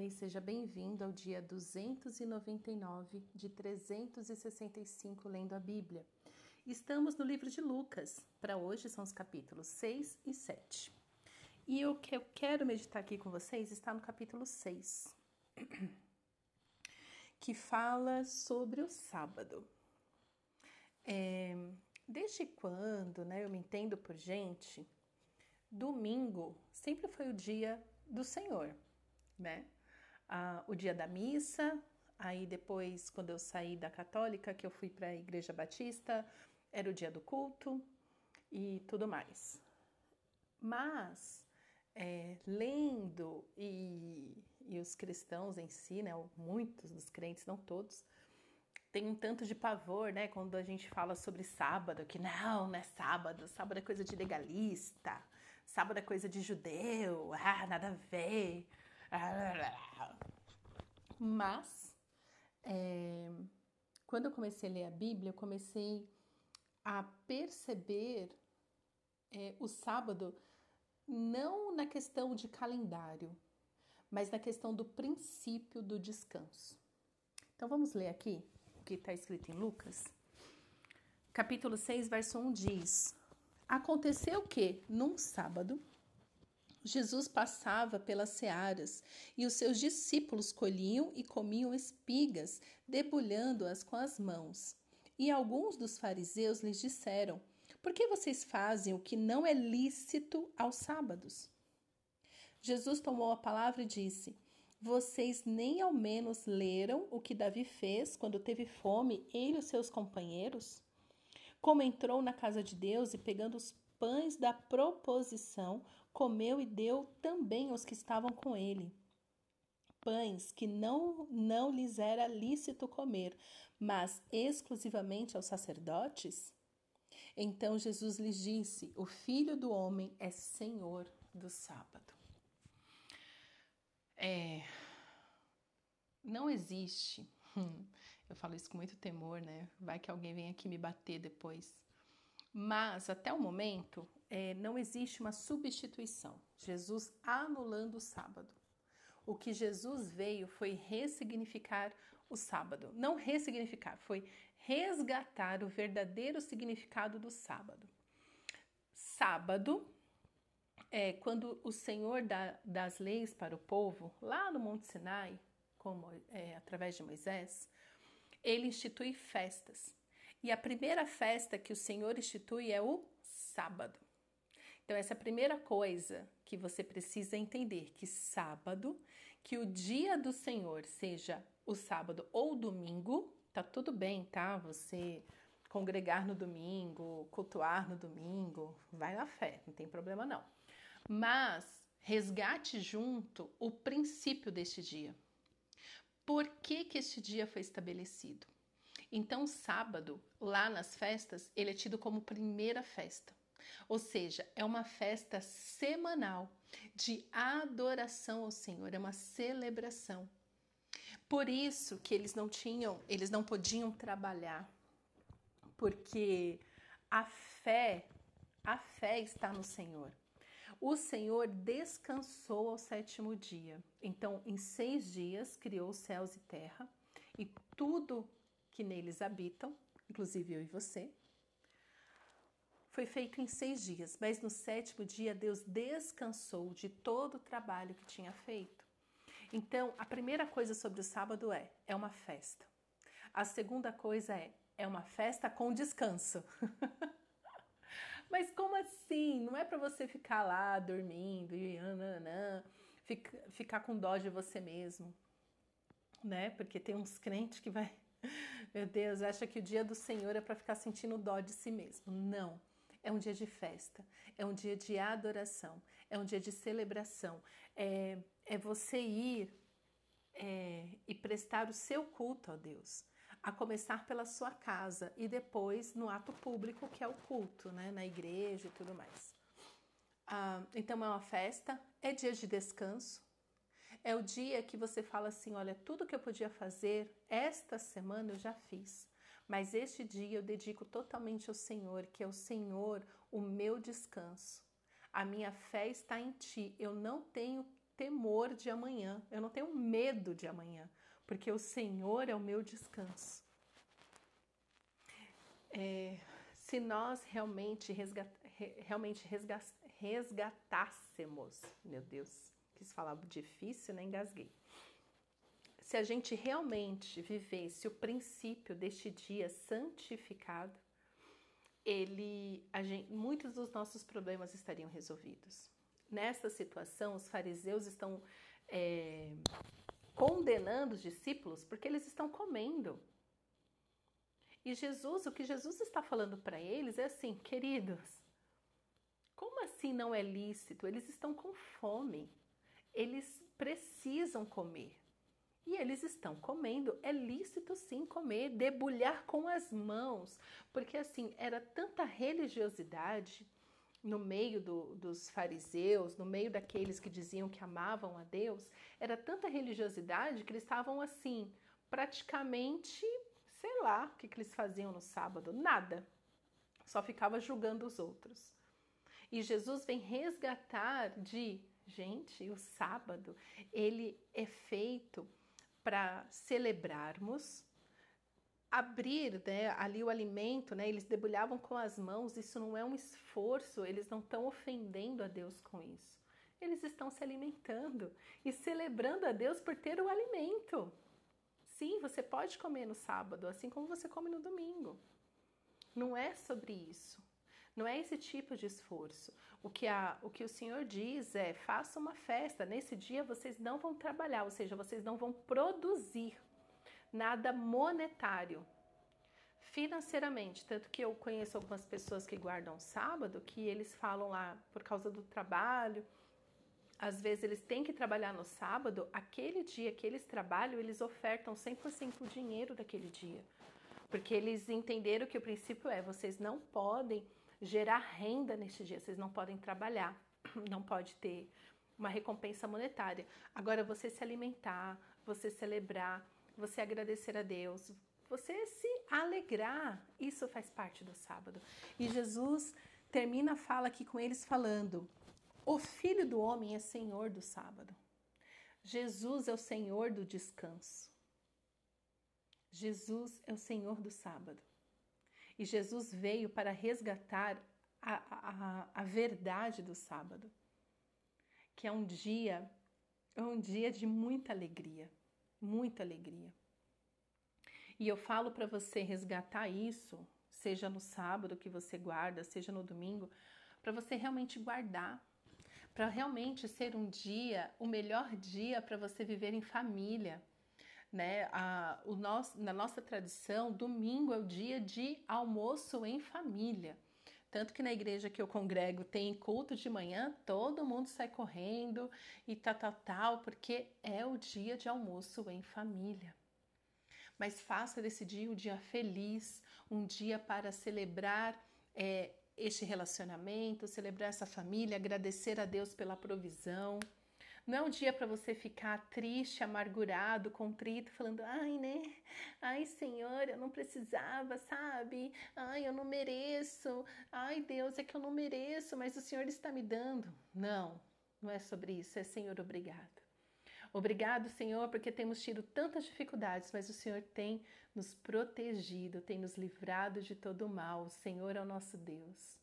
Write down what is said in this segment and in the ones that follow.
Oi, seja bem-vindo ao dia 299 de 365 lendo a Bíblia. Estamos no livro de Lucas. Para hoje são os capítulos 6 e 7. E o que eu quero meditar aqui com vocês está no capítulo 6, que fala sobre o sábado. É, desde quando né, eu me entendo por gente, domingo sempre foi o dia do Senhor, né? Ah, o dia da missa, aí depois, quando eu saí da católica, que eu fui para a igreja batista, era o dia do culto e tudo mais. Mas, é, lendo e, e os cristãos em si, né, muitos dos crentes, não todos, tem um tanto de pavor, né, quando a gente fala sobre sábado, que não, não é sábado, sábado é coisa de legalista, sábado é coisa de judeu, ah, nada a ver. Mas, é, quando eu comecei a ler a Bíblia, eu comecei a perceber é, o sábado não na questão de calendário, mas na questão do princípio do descanso. Então vamos ler aqui o que está escrito em Lucas. Capítulo 6, verso 1 diz: Aconteceu que, num sábado, Jesus passava pelas searas e os seus discípulos colhiam e comiam espigas, debulhando-as com as mãos. E alguns dos fariseus lhes disseram: Por que vocês fazem o que não é lícito aos sábados? Jesus tomou a palavra e disse: Vocês nem ao menos leram o que Davi fez quando teve fome, ele e os seus companheiros? como entrou na casa de Deus e pegando os pães da proposição, comeu e deu também aos que estavam com ele. Pães que não, não lhes era lícito comer, mas exclusivamente aos sacerdotes? Então Jesus lhes disse: O filho do homem é senhor do sábado. É, não existe Eu falo isso com muito temor, né? Vai que alguém vem aqui me bater depois. Mas, até o momento, é, não existe uma substituição. Jesus anulando o sábado. O que Jesus veio foi ressignificar o sábado. Não ressignificar, foi resgatar o verdadeiro significado do sábado. Sábado é quando o Senhor dá das leis para o povo, lá no Monte Sinai, como é, através de Moisés, ele institui festas. E a primeira festa que o Senhor institui é o sábado. Então, essa é a primeira coisa que você precisa entender: que sábado, que o dia do Senhor seja o sábado ou domingo, tá tudo bem, tá? Você congregar no domingo, cultuar no domingo, vai na fé, não tem problema não. Mas resgate junto o princípio deste dia por que, que este dia foi estabelecido. Então, sábado, lá nas festas, ele é tido como primeira festa. Ou seja, é uma festa semanal de adoração ao Senhor, é uma celebração. Por isso que eles não tinham, eles não podiam trabalhar, porque a fé, a fé está no Senhor. O Senhor descansou ao sétimo dia. Então, em seis dias, criou céus e terra e tudo que neles habitam, inclusive eu e você. Foi feito em seis dias, mas no sétimo dia Deus descansou de todo o trabalho que tinha feito. Então, a primeira coisa sobre o sábado é: é uma festa. A segunda coisa é: é uma festa com descanso. Mas como assim? Não é para você ficar lá dormindo e ananã, fica, ficar com dó de você mesmo, né? Porque tem uns crentes que vai, meu Deus, acha que o dia do Senhor é para ficar sentindo dó de si mesmo. Não. É um dia de festa, é um dia de adoração, é um dia de celebração. É, é você ir é, e prestar o seu culto a Deus a começar pela sua casa e depois no ato público, que é o culto, né, na igreja e tudo mais. Ah, então é uma festa, é dia de descanso, é o dia que você fala assim: olha, tudo que eu podia fazer esta semana eu já fiz, mas este dia eu dedico totalmente ao Senhor, que é o Senhor o meu descanso. A minha fé está em Ti, eu não tenho temor de amanhã, eu não tenho medo de amanhã, porque o Senhor é o meu descanso. É, se nós realmente, resgat, realmente resgat, resgatássemos, meu Deus, quis falar difícil, né? Engasguei. Se a gente realmente vivesse o princípio deste dia santificado, ele, gente, muitos dos nossos problemas estariam resolvidos. Nessa situação, os fariseus estão é, condenando os discípulos porque eles estão comendo. E Jesus, o que Jesus está falando para eles é assim, queridos, como assim não é lícito? Eles estão com fome, eles precisam comer. E eles estão comendo, é lícito sim comer, debulhar com as mãos, porque assim, era tanta religiosidade no meio do, dos fariseus, no meio daqueles que diziam que amavam a Deus, era tanta religiosidade que eles estavam assim, praticamente, sei lá, o que, que eles faziam no sábado? Nada. Só ficava julgando os outros. E Jesus vem resgatar de, gente, o sábado, ele é feito para celebrarmos, abrir né, ali o alimento, né, eles debulhavam com as mãos, isso não é um esforço, eles não estão ofendendo a Deus com isso. Eles estão se alimentando e celebrando a Deus por ter o alimento. Sim, você pode comer no sábado, assim como você come no domingo. Não é sobre isso. Não é esse tipo de esforço. O que, a, o que o Senhor diz é: faça uma festa. Nesse dia vocês não vão trabalhar, ou seja, vocês não vão produzir nada monetário, financeiramente. Tanto que eu conheço algumas pessoas que guardam sábado que eles falam lá por causa do trabalho. Às vezes eles têm que trabalhar no sábado, aquele dia que eles trabalham, eles ofertam 100% o dinheiro daquele dia. Porque eles entenderam que o princípio é: vocês não podem gerar renda neste dia, vocês não podem trabalhar, não pode ter uma recompensa monetária. Agora, você se alimentar, você celebrar, você agradecer a Deus, você se alegrar, isso faz parte do sábado. E Jesus termina a fala aqui com eles falando: O filho do homem é senhor do sábado. Jesus é o senhor do descanso. Jesus é o senhor do sábado. E Jesus veio para resgatar a, a, a verdade do sábado, que é um dia, é um dia de muita alegria, muita alegria. E eu falo para você resgatar isso, seja no sábado que você guarda, seja no domingo, para você realmente guardar, para realmente ser um dia, o melhor dia para você viver em família, né? A, o nosso, na nossa tradição, domingo é o dia de almoço em família. Tanto que na igreja que eu congrego tem culto de manhã, todo mundo sai correndo e tal, tal, tal, porque é o dia de almoço em família. Mas faça desse dia um dia feliz, um dia para celebrar é, este relacionamento, celebrar essa família, agradecer a Deus pela provisão. Não é um dia para você ficar triste, amargurado, contrito, falando: ai, né? Ai, Senhor, eu não precisava, sabe? Ai, eu não mereço. Ai, Deus, é que eu não mereço, mas o Senhor está me dando. Não, não é sobre isso. É Senhor, obrigado. Obrigado, Senhor, porque temos tido tantas dificuldades, mas o Senhor tem nos protegido, tem nos livrado de todo o mal. O Senhor é o nosso Deus.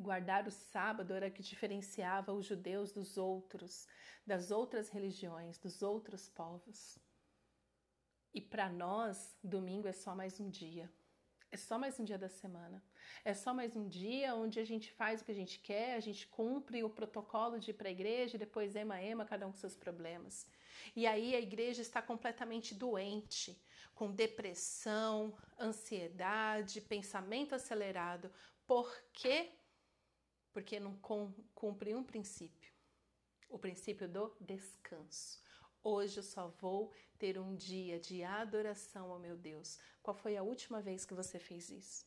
Guardar o sábado era o que diferenciava os judeus dos outros, das outras religiões, dos outros povos. E para nós, domingo é só mais um dia. É só mais um dia da semana. É só mais um dia onde a gente faz o que a gente quer, a gente cumpre o protocolo de ir para a igreja depois ema, ema, cada um com seus problemas. E aí a igreja está completamente doente, com depressão, ansiedade, pensamento acelerado. Por quê? Porque não cumpre um princípio, o princípio do descanso. Hoje eu só vou ter um dia de adoração ao meu Deus. Qual foi a última vez que você fez isso?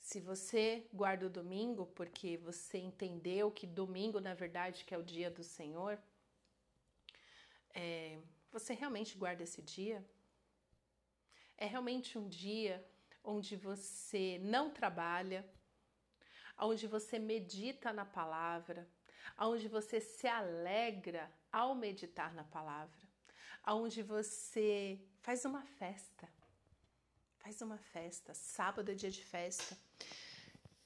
Se você guarda o domingo porque você entendeu que domingo, na verdade, que é o dia do Senhor, é, você realmente guarda esse dia? É realmente um dia onde você não trabalha, onde você medita na palavra, onde você se alegra ao meditar na palavra, onde você faz uma festa. Faz uma festa. Sábado é dia de festa.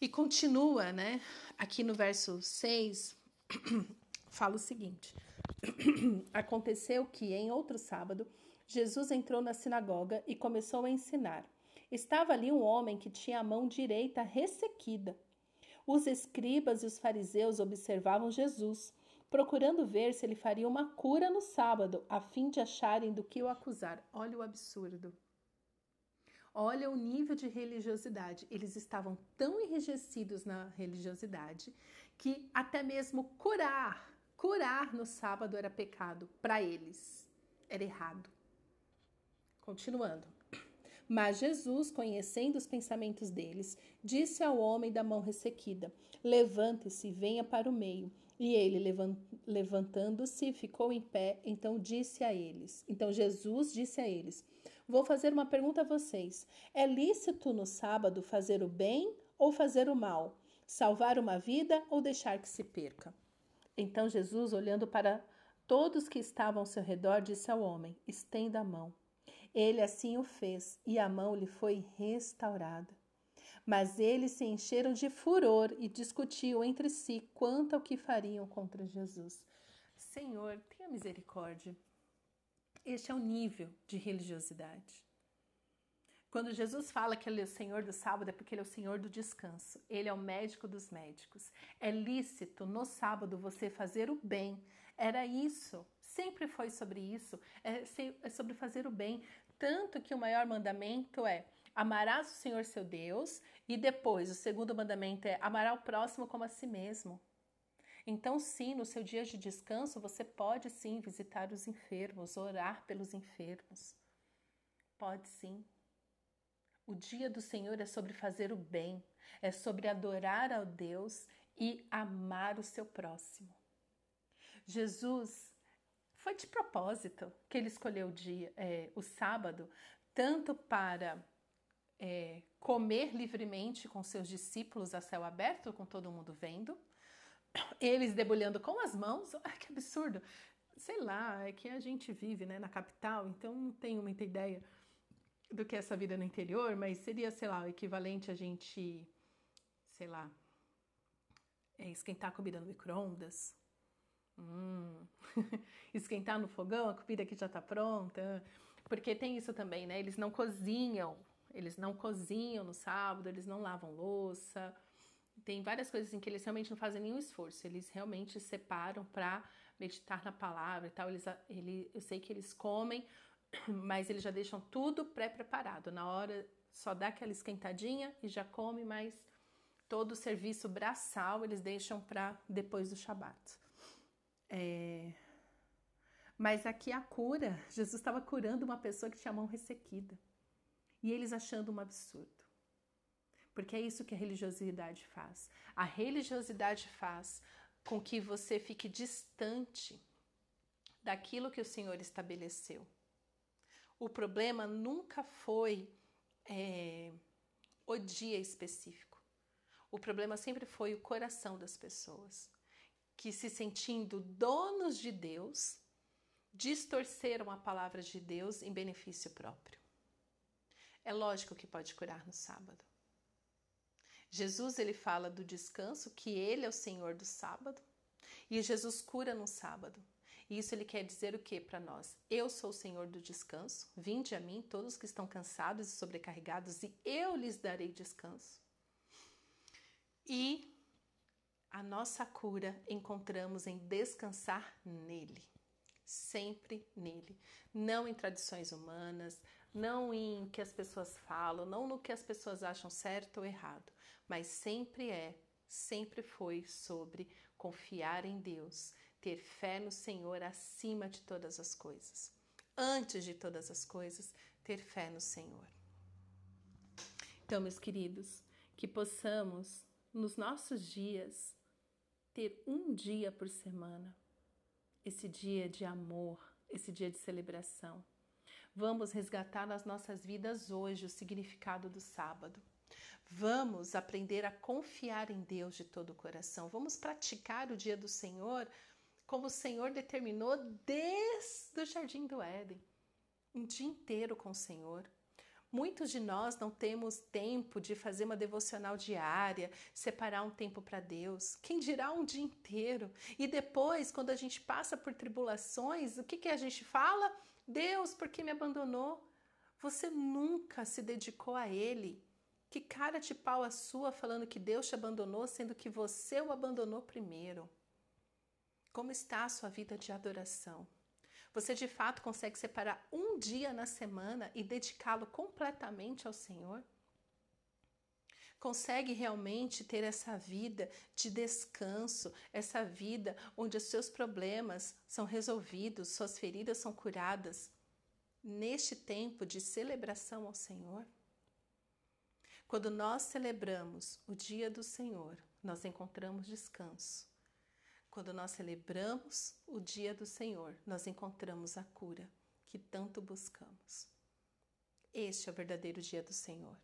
E continua, né? Aqui no verso 6, fala o seguinte: Aconteceu que em outro sábado, Jesus entrou na sinagoga e começou a ensinar. Estava ali um homem que tinha a mão direita ressequida. Os escribas e os fariseus observavam Jesus, procurando ver se ele faria uma cura no sábado, a fim de acharem do que o acusar. Olha o absurdo. Olha o nível de religiosidade. Eles estavam tão enrijecidos na religiosidade que até mesmo curar, curar no sábado era pecado para eles. Era errado. Continuando. Mas Jesus, conhecendo os pensamentos deles, disse ao homem da mão ressequida: Levante-se e venha para o meio. E ele, levantando-se, ficou em pé. Então disse a eles: Então Jesus disse a eles: Vou fazer uma pergunta a vocês. É lícito no sábado fazer o bem ou fazer o mal? Salvar uma vida ou deixar que se perca? Então Jesus, olhando para todos que estavam ao seu redor, disse ao homem: Estenda a mão. Ele assim o fez, e a mão lhe foi restaurada. Mas eles se encheram de furor e discutiam entre si quanto ao que fariam contra Jesus. Senhor, tenha misericórdia. Este é o nível de religiosidade. Quando Jesus fala que ele é o Senhor do sábado, é porque ele é o Senhor do descanso. Ele é o médico dos médicos. É lícito no sábado você fazer o bem. Era isso. Sempre foi sobre isso. É, é sobre fazer o bem. Tanto que o maior mandamento é amarás o Senhor seu Deus, e depois o segundo mandamento é amará o próximo como a si mesmo. Então, sim, no seu dia de descanso, você pode sim visitar os enfermos, orar pelos enfermos. Pode sim. O dia do Senhor é sobre fazer o bem, é sobre adorar ao Deus e amar o seu próximo. Jesus foi de propósito que ele escolheu o dia, é, o sábado, tanto para é, comer livremente com seus discípulos a céu aberto, com todo mundo vendo, eles debulhando com as mãos, ah, que absurdo! Sei lá, é que a gente vive né, na capital, então não tenho muita ideia do que é essa vida no interior, mas seria, sei lá, o equivalente a gente, sei lá, é, esquentar a comida no micro-ondas, Hum. Esquentar no fogão a comida que já está pronta. Porque tem isso também, né? Eles não cozinham. Eles não cozinham no sábado, eles não lavam louça. Tem várias coisas em que eles realmente não fazem nenhum esforço. Eles realmente separam para meditar na palavra e tal. Eles, ele, eu sei que eles comem, mas eles já deixam tudo pré-preparado. Na hora só dá aquela esquentadinha e já come, mas todo o serviço braçal eles deixam para depois do Shabat. É... Mas aqui a cura, Jesus estava curando uma pessoa que tinha a mão ressequida. E eles achando um absurdo. Porque é isso que a religiosidade faz. A religiosidade faz com que você fique distante daquilo que o Senhor estabeleceu. O problema nunca foi é, o dia específico. O problema sempre foi o coração das pessoas que, se sentindo donos de Deus, distorceram a palavra de Deus em benefício próprio. É lógico que pode curar no sábado. Jesus ele fala do descanso, que ele é o Senhor do sábado, e Jesus cura no sábado. E isso ele quer dizer o que para nós? Eu sou o Senhor do descanso. Vinde a mim todos que estão cansados e sobrecarregados, e eu lhes darei descanso. E a nossa cura encontramos em descansar nele, sempre nele, não em tradições humanas, não em que as pessoas falam, não no que as pessoas acham certo ou errado, mas sempre é, sempre foi sobre confiar em Deus, ter fé no Senhor acima de todas as coisas. Antes de todas as coisas, ter fé no Senhor. Então, meus queridos, que possamos nos nossos dias ter um dia por semana, esse dia de amor, esse dia de celebração. Vamos resgatar nas nossas vidas hoje o significado do sábado. Vamos aprender a confiar em Deus de todo o coração. Vamos praticar o dia do Senhor como o Senhor determinou desde o jardim do Éden. Um dia inteiro com o Senhor. Muitos de nós não temos tempo de fazer uma devocional diária, separar um tempo para Deus. Quem dirá um dia inteiro? E depois, quando a gente passa por tribulações, o que, que a gente fala? Deus, por que me abandonou? Você nunca se dedicou a Ele. Que cara de pau a sua falando que Deus te abandonou, sendo que você o abandonou primeiro. Como está a sua vida de adoração? Você de fato consegue separar um dia na semana e dedicá-lo completamente ao Senhor? Consegue realmente ter essa vida de descanso, essa vida onde os seus problemas são resolvidos, suas feridas são curadas, neste tempo de celebração ao Senhor? Quando nós celebramos o dia do Senhor, nós encontramos descanso. Quando nós celebramos o dia do Senhor, nós encontramos a cura que tanto buscamos. Este é o verdadeiro dia do Senhor.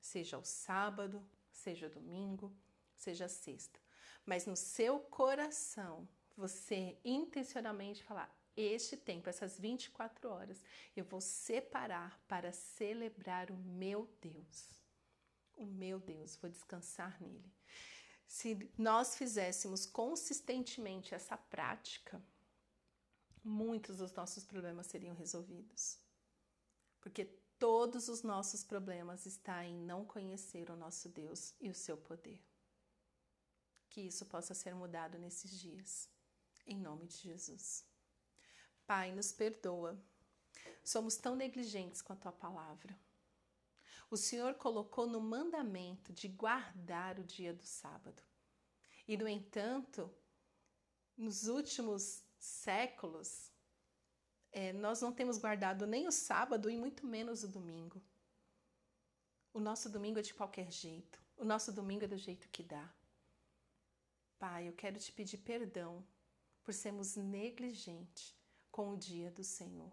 Seja o sábado, seja o domingo, seja sexta. Mas no seu coração, você intencionalmente falar: este tempo, essas 24 horas, eu vou separar para celebrar o meu Deus o meu Deus, vou descansar nele. Se nós fizéssemos consistentemente essa prática, muitos dos nossos problemas seriam resolvidos. Porque todos os nossos problemas estão em não conhecer o nosso Deus e o seu poder. Que isso possa ser mudado nesses dias, em nome de Jesus. Pai, nos perdoa. Somos tão negligentes com a tua palavra o Senhor colocou no mandamento de guardar o dia do sábado. E, no entanto, nos últimos séculos, é, nós não temos guardado nem o sábado e muito menos o domingo. O nosso domingo é de qualquer jeito. O nosso domingo é do jeito que dá. Pai, eu quero te pedir perdão por sermos negligentes com o dia do Senhor.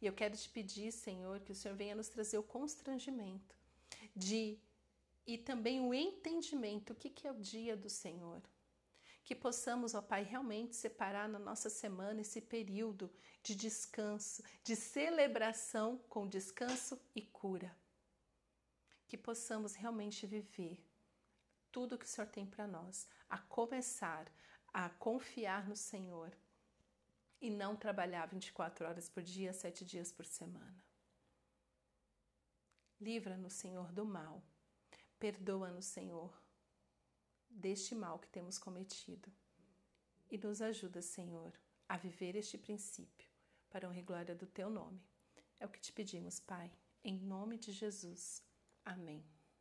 E eu quero te pedir, Senhor, que o Senhor venha nos trazer o constrangimento de e também o entendimento o que, que é o dia do Senhor. Que possamos, ó Pai, realmente separar na nossa semana esse período de descanso, de celebração com descanso e cura. Que possamos realmente viver tudo que o Senhor tem para nós, a começar a confiar no Senhor e não trabalhar 24 horas por dia, sete dias por semana. Livra-nos, Senhor, do mal. Perdoa-nos, Senhor, deste mal que temos cometido. E nos ajuda, Senhor, a viver este princípio para honra e glória do teu nome. É o que te pedimos, Pai, em nome de Jesus. Amém.